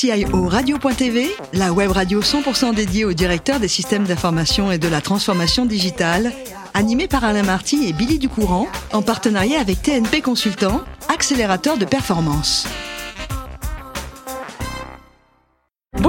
CIO Radio.tv, la web radio 100% dédiée au directeur des systèmes d'information et de la transformation digitale, animée par Alain Marty et Billy Ducourant, en partenariat avec TNP Consultant, accélérateur de performance.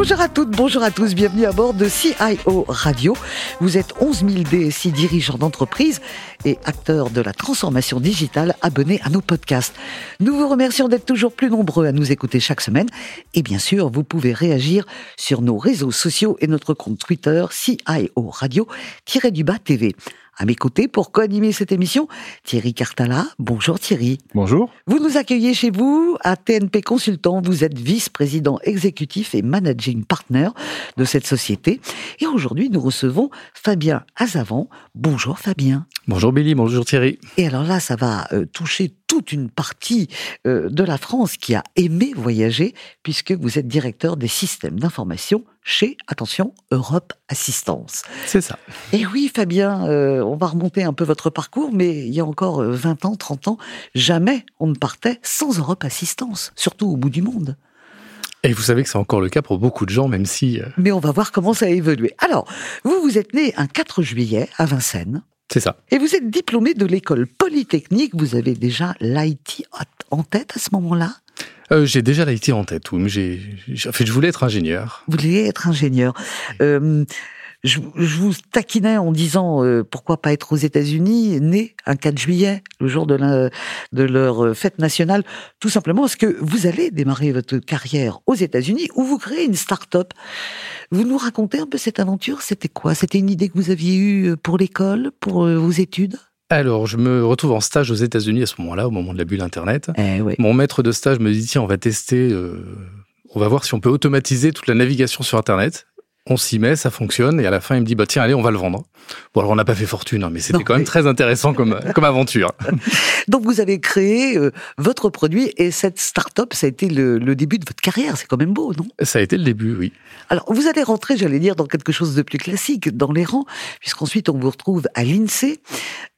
Bonjour à toutes, bonjour à tous, bienvenue à bord de CIO Radio. Vous êtes 11 000 DSI dirigeants d'entreprise et acteurs de la transformation digitale abonnés à nos podcasts. Nous vous remercions d'être toujours plus nombreux à nous écouter chaque semaine. Et bien sûr, vous pouvez réagir sur nos réseaux sociaux et notre compte Twitter CIO Radio-du-bas TV. À mes côtés, pour co-animer cette émission, Thierry Cartala. Bonjour Thierry. Bonjour. Vous nous accueillez chez vous à TNP Consultant. Vous êtes vice-président exécutif et managing partner de cette société. Et aujourd'hui, nous recevons Fabien Azavant. Bonjour Fabien. Bonjour Billy, bonjour Thierry. Et alors là, ça va euh, toucher toute une partie euh, de la France qui a aimé voyager, puisque vous êtes directeur des systèmes d'information chez, attention, Europe Assistance. C'est ça. Et oui, Fabien, euh, on va remonter un peu votre parcours, mais il y a encore 20 ans, 30 ans, jamais on ne partait sans Europe Assistance, surtout au bout du monde. Et vous savez que c'est encore le cas pour beaucoup de gens, même si... Mais on va voir comment ça a évolué. Alors, vous, vous êtes né un 4 juillet à Vincennes. C'est ça. Et vous êtes diplômé de l'école polytechnique. Vous avez déjà l'IT en tête à ce moment-là? Euh, J'ai déjà l'IT en tête. Oui, mais j'ai, en fait, je voulais être ingénieur. Vous vouliez être ingénieur. Euh, je, vous taquinais en disant euh, pourquoi pas être aux États-Unis, né un 4 juillet, le jour de, de leur euh, fête nationale, tout simplement parce que vous allez démarrer votre carrière aux États-Unis où vous créez une start-up? Vous nous racontez un peu cette aventure C'était quoi? C'était une idée que vous aviez eue pour l'école, pour vos études? Alors, je me retrouve en stage aux États-Unis à ce moment-là, au moment de la bulle Internet. Eh Mon maître de stage me dit tiens, on va tester, on va voir si on peut automatiser toute la navigation sur Internet on s'y met, ça fonctionne, et à la fin, il me dit, bah tiens, allez, on va le vendre. Bon, alors on n'a pas fait fortune, hein, mais c'était quand même très intéressant comme, comme aventure. Donc vous avez créé euh, votre produit, et cette start-up, ça a été le, début de votre carrière, c'est quand même beau, non? Ça a été le début, oui. Alors vous allez rentrer, j'allais dire, dans quelque chose de plus classique, dans les rangs, puisqu'ensuite on vous retrouve à l'INSEE,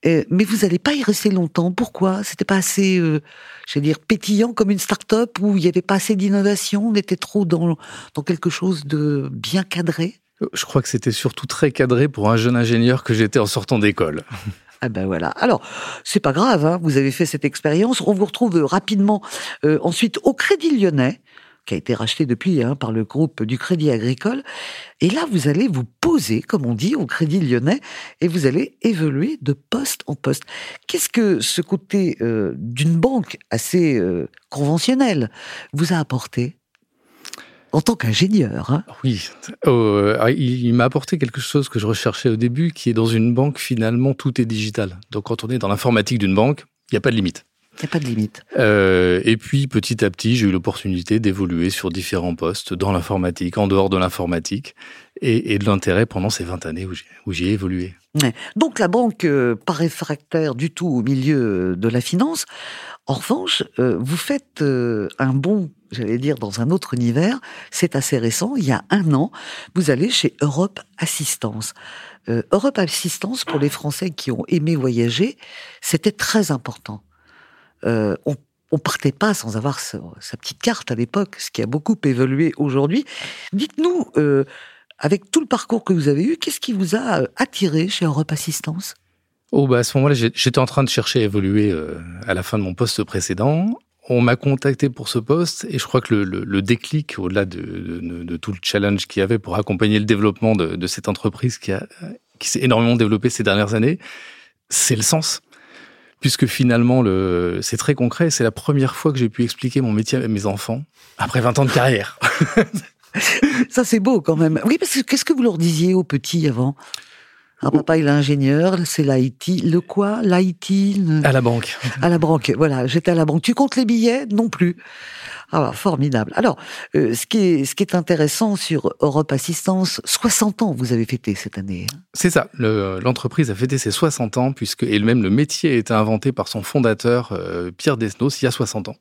euh, mais vous n'allez pas y rester longtemps. Pourquoi? C'était pas assez, euh, j'allais dire, pétillant comme une start-up, où il n'y avait pas assez d'innovation, on était trop dans, dans quelque chose de bien cadré? Je crois que c'était surtout très cadré pour un jeune ingénieur que j'étais en sortant d'école. Ah ben voilà. Alors, c'est pas grave, hein, vous avez fait cette expérience. On vous retrouve rapidement euh, ensuite au Crédit Lyonnais, qui a été racheté depuis hein, par le groupe du Crédit Agricole. Et là, vous allez vous poser, comme on dit, au Crédit Lyonnais, et vous allez évoluer de poste en poste. Qu'est-ce que ce côté euh, d'une banque assez euh, conventionnelle vous a apporté en tant qu'ingénieur. Hein? Oui, euh, il, m'a apporté quelque chose que je recherchais au début, qui est dans une banque, finalement, tout est digital. Donc quand on est dans l'informatique d'une banque, il n'y a pas de limite. Il n'y a pas de limite. Euh, et puis, petit à petit, j'ai eu l'opportunité d'évoluer sur différents postes dans l'informatique, en dehors de l'informatique, et, de l'intérêt pendant ces 20 années où j'ai évolué. Donc la banque, euh, pas réfractaire du tout au milieu de la finance. En revanche, euh, vous faites euh, un bon, j'allais dire, dans un autre univers. C'est assez récent. Il y a un an, vous allez chez Europe Assistance. Europe Assistance, pour les Français qui ont aimé voyager, c'était très important. On on partait pas sans avoir sa, petite carte à l'époque, ce qui a beaucoup évolué aujourd'hui. Dites-nous, avec tout le parcours que vous avez eu, qu'est-ce qui vous a euh, attiré chez Europe Assistance? Oh bah à ce moment-là, j'étais en train de chercher à évoluer euh, à la fin de mon poste précédent. On m'a contacté pour ce poste et je crois que le, déclic, au-delà de, tout le challenge qu'il y avait pour accompagner le développement de, cette entreprise qui, qui s'est énormément développée ces dernières années, c'est le sens. Puisque finalement, c'est très concret. C'est la première fois que j'ai pu expliquer mon métier à mes enfants après 20 ans de carrière. Ça, c'est beau quand même. Oui, parce que qu'est-ce que vous leur disiez aux petits avant? Un ah, papa, il est ingénieur, c'est l'IT. Le quoi? L'IT À la banque. À la banque, voilà. J'étais à la banque. Tu comptes les billets? Non plus. Ah, formidable. Alors, euh, ce, qui est, ce qui est intéressant sur Europe Assistance, 60 ans vous avez fêté cette année. Hein. C'est ça. L'entreprise a fêté ses 60 ans, puisque, et même le métier a été inventé par son fondateur, euh, Pierre Desnos, il y a 60 ans.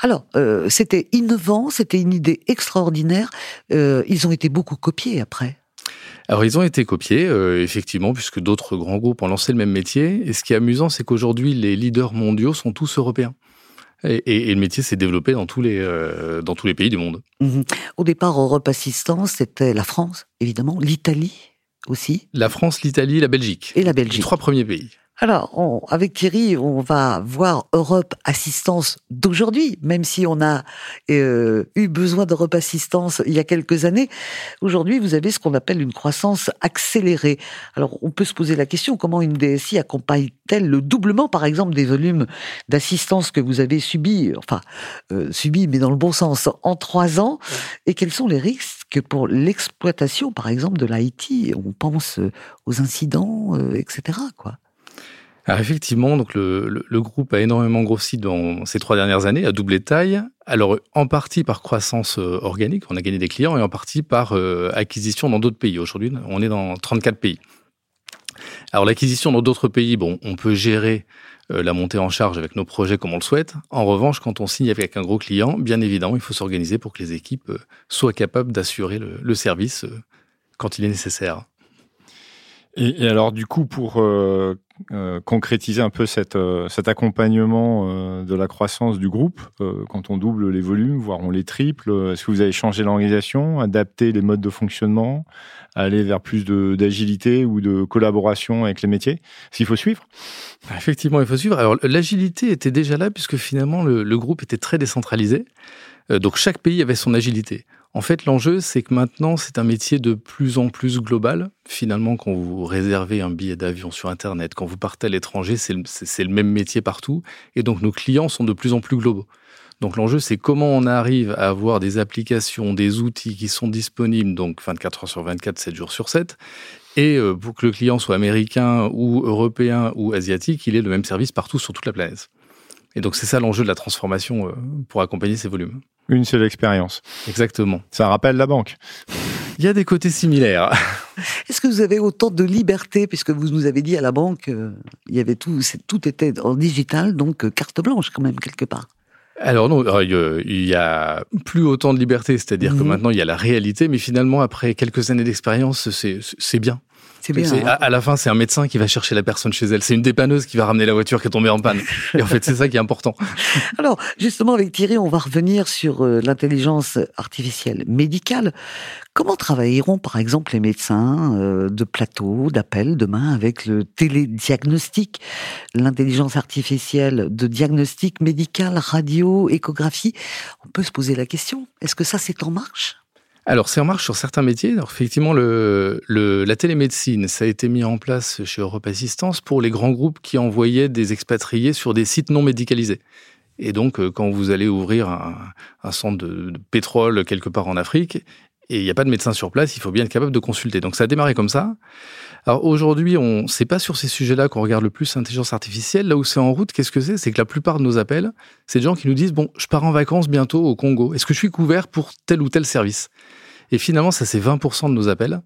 Alors, euh, c'était innovant, c'était une idée extraordinaire. ils ont été beaucoup copiés après. Alors ils ont été copiés, effectivement, puisque d'autres grands groupes ont lancé le même métier. Et ce qui est amusant, c'est qu'aujourd'hui, les leaders mondiaux sont tous européens. Et, le métier s'est développé dans tous les, euh, dans tous les pays du monde. Mhm. Au départ, Europe Assistance, c'était la France, évidemment, l'Italie aussi. La France, l'Italie, la Belgique. Et la Belgique. Les trois premiers pays. Alors, avec Thierry, on va voir Europe Assistance d'aujourd'hui, même si on a euh, eu besoin d'Europe Assistance il y a quelques années. Aujourd'hui, vous avez ce qu'on appelle une croissance accélérée. Alors, on peut se poser la question, comment une DSI accompagne-t-elle le doublement, par exemple, des volumes d'assistance que vous avez subis, enfin, euh, subis, mais dans le bon sens, en trois ans? Et quels sont les risques pour l'exploitation, par exemple, de l'IT On pense aux incidents, euh, etc., quoi. Alors effectivement, donc le, groupe a énormément grossi dans ces trois dernières années, a doublé de taille. Alors en partie par croissance euh, organique, on a gagné des clients, et en partie par euh, acquisition dans d'autres pays. Aujourd'hui, on est dans 34 pays. Alors l'acquisition dans d'autres pays, bon, on peut gérer euh, la montée en charge avec nos projets comme on le souhaite. En revanche, quand on signe avec un gros client, bien évidemment, il faut s'organiser pour que les équipes soient capables d'assurer le, service quand il est nécessaire. Et, alors du coup, pour euh, concrétiser un peu cette, euh, cet accompagnement euh, de la croissance du groupe quand on double les volumes, voire on les triple Est-ce que vous avez changé l'organisation, adapté les modes de fonctionnement, aller vers plus d'agilité ou de collaboration avec les métiers? S'il faut suivre Effectivement, il faut suivre. Alors l'agilité était déjà là puisque finalement le, le groupe était très décentralisé. donc chaque pays avait son agilité. En fait, l'enjeu, c'est que maintenant, c'est un métier de plus en plus global. Finalement, quand vous réservez un billet d'avion sur Internet, quand vous partez à l'étranger, c'est le, même métier partout. Et donc, nos clients sont de plus en plus globaux. Donc, l'enjeu, c'est comment on arrive à avoir des applications, des outils qui sont disponibles, donc 24 heures sur 24, 7 jours sur 7. Et euh, pour que le client soit américain ou européen ou asiatique, il ait le même service partout sur toute la planète. Et donc, c'est ça l'enjeu de la transformation euh, pour accompagner ces volumes. Une seule expérience. Exactement. Ça rappelle la banque. Il y a des côtés similaires. Est-ce que vous avez autant de liberté, puisque vous nous avez dit à la banque, euh, il y avait tout, tout était en digital, donc euh, carte blanche quand même quelque part? Alors non, il y a plus autant de liberté, c'est-à-dire que mhm. maintenant il y a la réalité, mais finalement après quelques années d'expérience, c'est bien. C'est bien. Hein. À, la fin, c'est un médecin qui va chercher la personne chez elle. C'est une dépanneuse qui va ramener la voiture qui est tombée en panne. Et en fait, c'est ça qui est important. Alors, justement, avec Thierry, on va revenir sur euh, l'intelligence artificielle médicale. Comment travailleront, par exemple, les médecins euh, de plateau, d'appel demain avec le télédiagnostic, l'intelligence artificielle de diagnostic médical, radio, échographie? On peut se poser la question. Est-ce que ça, c'est en marche? Alors, c'est en marche sur certains métiers. Alors, effectivement, la télémédecine, ça a été mis en place chez Europe Assistance pour les grands groupes qui envoyaient des expatriés sur des sites non médicalisés. Et donc, euh, quand vous allez ouvrir un, centre de, pétrole quelque part en Afrique, et il n'y a pas de médecin sur place, il faut bien être capable de consulter. Donc, ça a démarré comme ça. Alors aujourd'hui, on c'est pas sur ces sujets-là qu'on regarde le plus l'intelligence artificielle. Là où c'est en route, qu'est-ce que c'est? C'est que la plupart de nos appels, c'est des gens qui nous disent bon, je pars en vacances bientôt au Congo. Est-ce que je suis couvert pour tel ou tel service? Et finalement, ça, c'est 20% de nos appels.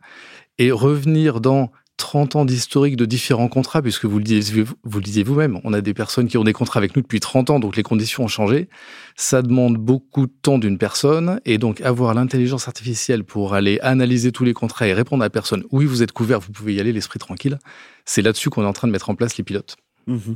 Et revenir dans 30 ans d'historique de différents contrats, puisque vous le disiez, vous-même, on a des personnes qui ont des contrats avec nous depuis 30 ans, donc les conditions ont changé. Ça demande beaucoup de temps d'une personne, et donc avoir l'intelligence artificielle pour aller analyser tous les contrats et répondre à la personne, oui, vous êtes couvert, vous pouvez y aller, l'esprit tranquille, c'est là-dessus qu'on est en train de mettre en place les pilotes. Mmh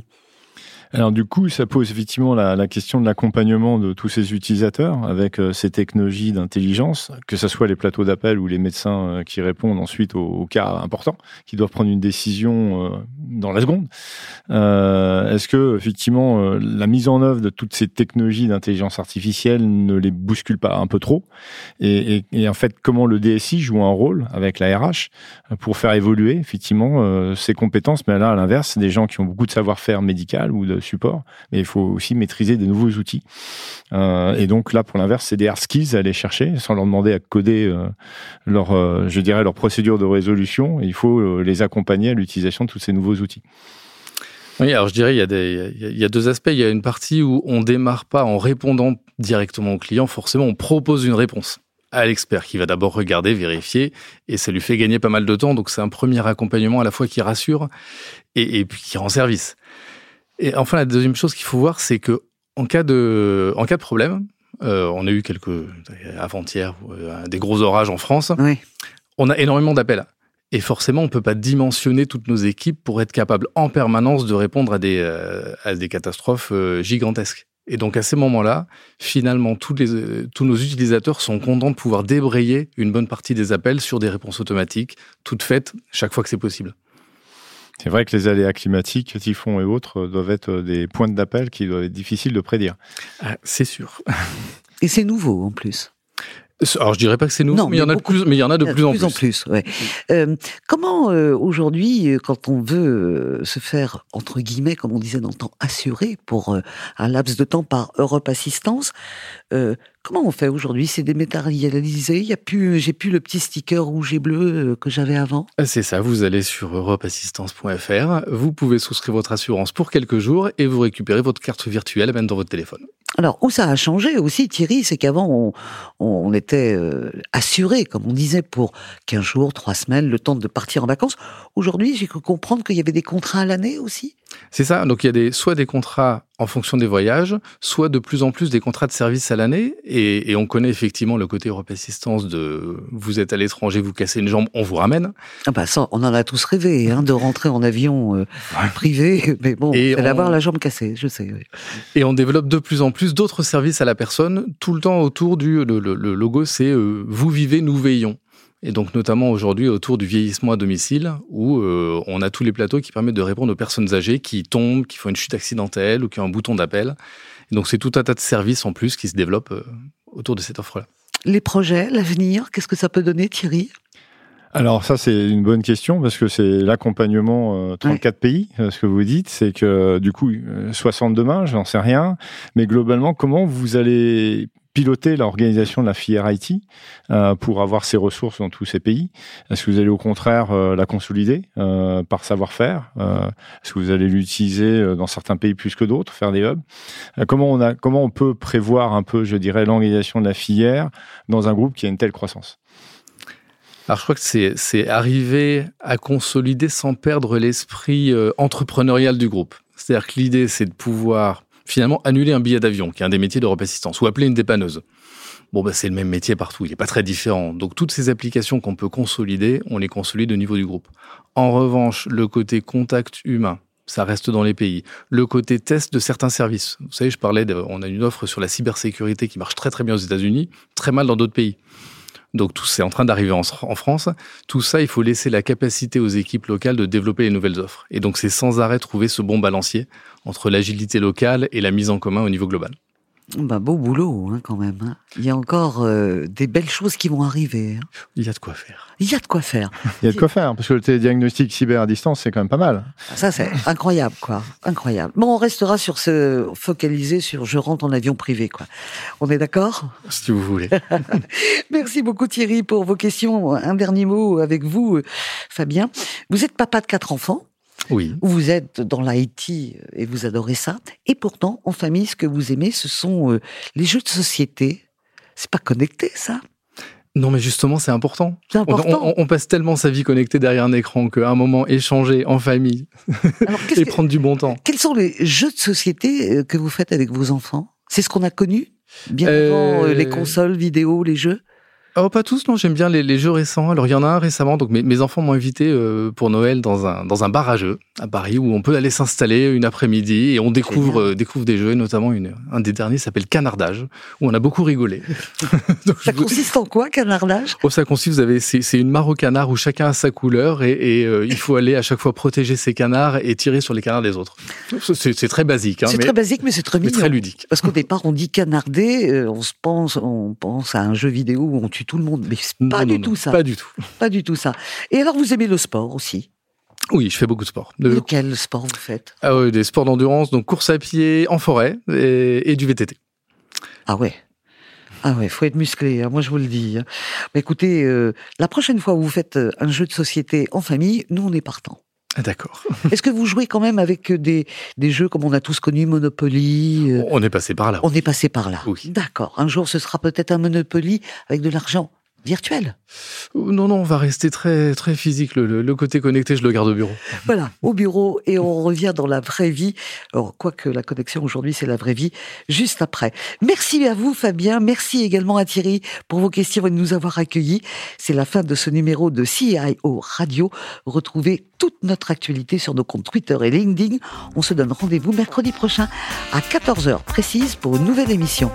alors du coup, ça pose effectivement la, question de l'accompagnement de tous ces utilisateurs avec euh, ces technologies d'intelligence, que ce soit les plateaux d'appel ou les médecins euh, qui répondent ensuite aux, cas importants, qui doivent prendre une décision euh, dans la seconde. Est-ce que effectivement la mise en œuvre de toutes ces technologies d'intelligence artificielle ne les bouscule pas un peu trop? Et, en fait, comment le DSI joue un rôle avec la RH pour faire évoluer effectivement ses compétences, mais là à l'inverse, c'est des gens qui ont beaucoup de savoir-faire médical ou de support, mais il faut aussi maîtriser des nouveaux outils. Euh, et donc là, pour l'inverse, c'est des hard skills à aller chercher, sans leur demander à coder euh, leur, euh, je dirais, leur procédure de résolution. Il faut les accompagner à l'utilisation de tous ces nouveaux outils. Oui, alors je dirais il y, a deux aspects. Il y a une partie où on démarre pas en répondant directement au client. Forcément, on propose une réponse à l'expert qui va d'abord regarder, vérifier, et ça lui fait gagner pas mal de temps. Donc c'est un premier accompagnement à la fois qui rassure et, et puis qui rend service. Et enfin, la deuxième chose qu'il faut voir, c'est que en cas de, en cas de problème, euh, on a eu quelques avant-hier euh, des gros orages en France. Oui. On a énormément d'appels. Et forcément, on peut pas dimensionner toutes nos équipes pour être capable en permanence de répondre à des, euh, à des catastrophes gigantesques. Et donc à ces moments-là, finalement, tous, les, tous nos utilisateurs sont contents de pouvoir débrayer une bonne partie des appels sur des réponses automatiques, toutes faites chaque fois que c'est possible. C'est vrai que les aléas climatiques, typhons et autres, doivent être des points d'appel qui doivent être difficiles de prédire. Ah, c'est sûr. Et c'est nouveau en plus. Alors je dirais pas que c'est nouveau, mais, il y en a de plus, mais il y en a de, plus, en plus. En plus ouais. euh, comment euh, aujourd'hui, euh, quand on veut euh, se faire entre guillemets, comme on disait dans le temps, assurer pour un laps de temps par Europe Assistance, comment on fait aujourd'hui? C'est dématérialisé Il y a plus, j'ai plus le petit sticker rouge et bleu que j'avais avant? Ah, c'est ça. Vous allez sur europeassistance.fr, vous pouvez souscrire votre assurance pour quelques jours et vous récupérez votre carte virtuelle même dans votre téléphone. Alors, où ça a changé aussi, Thierry, c'est qu'avant, on, on, était euh, assuré, comme on disait, pour 15 jours, 3 semaines, le temps de partir en vacances. Aujourd'hui, j'ai cru comprendre qu'il y avait des contrats à l'année aussi? C'est ça. Donc, il y a des, soit des contrats en fonction des voyages, soit de plus en plus des contrats de service à l'année. Et, et, on connaît effectivement le côté Europe Assistance de vous êtes à l'étranger, vous cassez une jambe, on vous ramène. Ah bah ça, on en a tous rêvé, hein, de rentrer en avion euh, privé. Mais bon, c'est on... d'avoir la jambe cassée, je sais. Oui. Et on développe de plus en plus d'autres services à la personne, tout le temps autour du le, le, le logo, c'est euh, vous vivez, nous veillons. Et donc notamment aujourd'hui autour du vieillissement à domicile, où euh, on a tous les plateaux qui permettent de répondre aux personnes âgées qui tombent, qui font une chute accidentelle ou qui ont un bouton d'appel. Donc c'est tout un tas de services en plus qui se développent euh, autour de cette offre-là. Les projets, l'avenir, qu'est-ce que ça peut donner Thierry? Alors ça c'est une bonne question parce que c'est l'accompagnement euh, 34 ouais. pays, euh, ce que vous dites, c'est que du coup 60 demain, j'en sais rien, mais globalement comment vous allez piloter l'organisation de la filière IT euh, pour avoir ces ressources dans tous ces pays. Est-ce que vous allez au contraire euh, la consolider euh, par savoir-faire Est-ce que vous allez l'utiliser dans certains pays plus que d'autres, faire des hubs? Comment on a, comment on peut prévoir un peu, je dirais, l'organisation de la filière dans un groupe qui a une telle croissance? Alors je crois que c'est arriver à consolider sans perdre l'esprit entrepreneurial du groupe. C'est-à-dire que l'idée c'est de pouvoir finalement annuler un billet d'avion, qui est un des métiers d'Europe Assistance, ou appeler une dépanneuse. Bon, bah, c'est le même métier partout, il n'est pas très différent. Donc, toutes ces applications qu'on peut consolider, on les consolide au niveau du groupe. En revanche, le côté contact humain, ça reste dans les pays. Le côté test de certains services. Vous savez, je parlais, on a une offre sur la cybersécurité qui marche très très bien aux États-Unis, très mal dans d'autres pays. Donc tout c'est en train d'arriver en, France. Tout ça, il faut laisser la capacité aux équipes locales de développer les nouvelles offres. Et donc c'est sans arrêt trouver ce bon balancier entre l'agilité locale et la mise en commun au niveau global. Bah, beau boulot hein, quand même. Hein. Il y a encore euh, des belles choses qui vont arriver. Hein. Il y a de quoi faire. Il y a de quoi faire. Il y a de quoi faire, parce que le télédiagnostic cyber à distance, c'est quand même pas mal. Ça, c'est incroyable, quoi. Incroyable. Bon, on restera sur ce focalisé sur je rentre en avion privé, quoi. On est d'accord? Si vous voulez. Merci beaucoup Thierry pour vos questions. Un dernier mot avec vous, Fabien. Vous êtes papa de quatre enfants. Oui. Vous êtes dans l'IT et vous adorez ça. Et pourtant, en famille, ce que vous aimez, ce sont euh, les jeux de société. C'est pas connecté, ça? Non, mais justement, c'est important. important. On, on, on, passe tellement sa vie connectée derrière un écran qu'à un moment, échanger en famille Alors, et que, prendre du bon temps. Quels sont les jeux de société euh, que vous faites avec vos enfants? C'est ce qu'on a connu? Bien euh... avant les consoles, vidéo, les jeux? Oh, pas tous, non, j'aime bien les, les, jeux récents. Alors, il y en a un récemment, donc mes, mes enfants m'ont invité euh, pour Noël dans un, dans un bar à jeux à Paris où on peut aller s'installer une après-midi et on découvre, euh, découvre des jeux, et notamment une, un des derniers s'appelle Canardage, où on a beaucoup rigolé. donc, ça vous... consiste en quoi, Canardage? Oh, Ça consiste, vous avez, c'est une mare au canard où chacun a sa couleur et, et euh, il faut aller à chaque fois protéger ses canards et tirer sur les canards des autres. C'est très basique. Hein, c'est très basique, mais c'est très mignon. très ludique. Parce qu'au départ, on dit canarder, on se pense, on pense à un jeu vidéo où on tue tout le monde, mais pas non, du non, tout non, ça. Pas du tout. Pas du tout ça. Et alors, vous aimez le sport aussi? Oui, je fais beaucoup de sport. De... Lequel sport vous faites? Ah, oui, Des sports d'endurance, donc course à pied en forêt et, et du VTT. Ah ouais ah ouais, faut être musclé, hein, moi je vous le dis. Hein. Mais écoutez, euh, la prochaine fois où vous faites euh, un jeu de société en famille, nous on est partant. Ah, D'accord. Est-ce que vous jouez quand même avec des, des jeux comme on a tous connu, Monopoly euh... On est passé par là. On est passé par là. Oui. D'accord. Un jour, ce sera peut-être un Monopoly avec de l'argent. Virtuel. Non, non, on va rester très, très physique. Le, côté connecté, je le garde au bureau. Voilà, au bureau et on revient dans la vraie vie. Alors, quoique la connexion aujourd'hui, c'est la vraie vie, juste après. Merci à vous, Fabien. Merci également à Thierry pour vos questions et de nous avoir accueillis. C'est la fin de ce numéro de CIO Radio. Retrouvez toute notre actualité sur nos comptes Twitter et LinkedIn. On se donne rendez-vous mercredi prochain à 14h précise pour une nouvelle émission.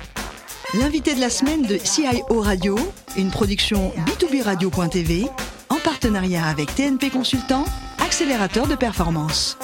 L'invité de la semaine de CIO Radio, une production B2B Radio.tv en partenariat avec TNP Consultant, accélérateur de performance.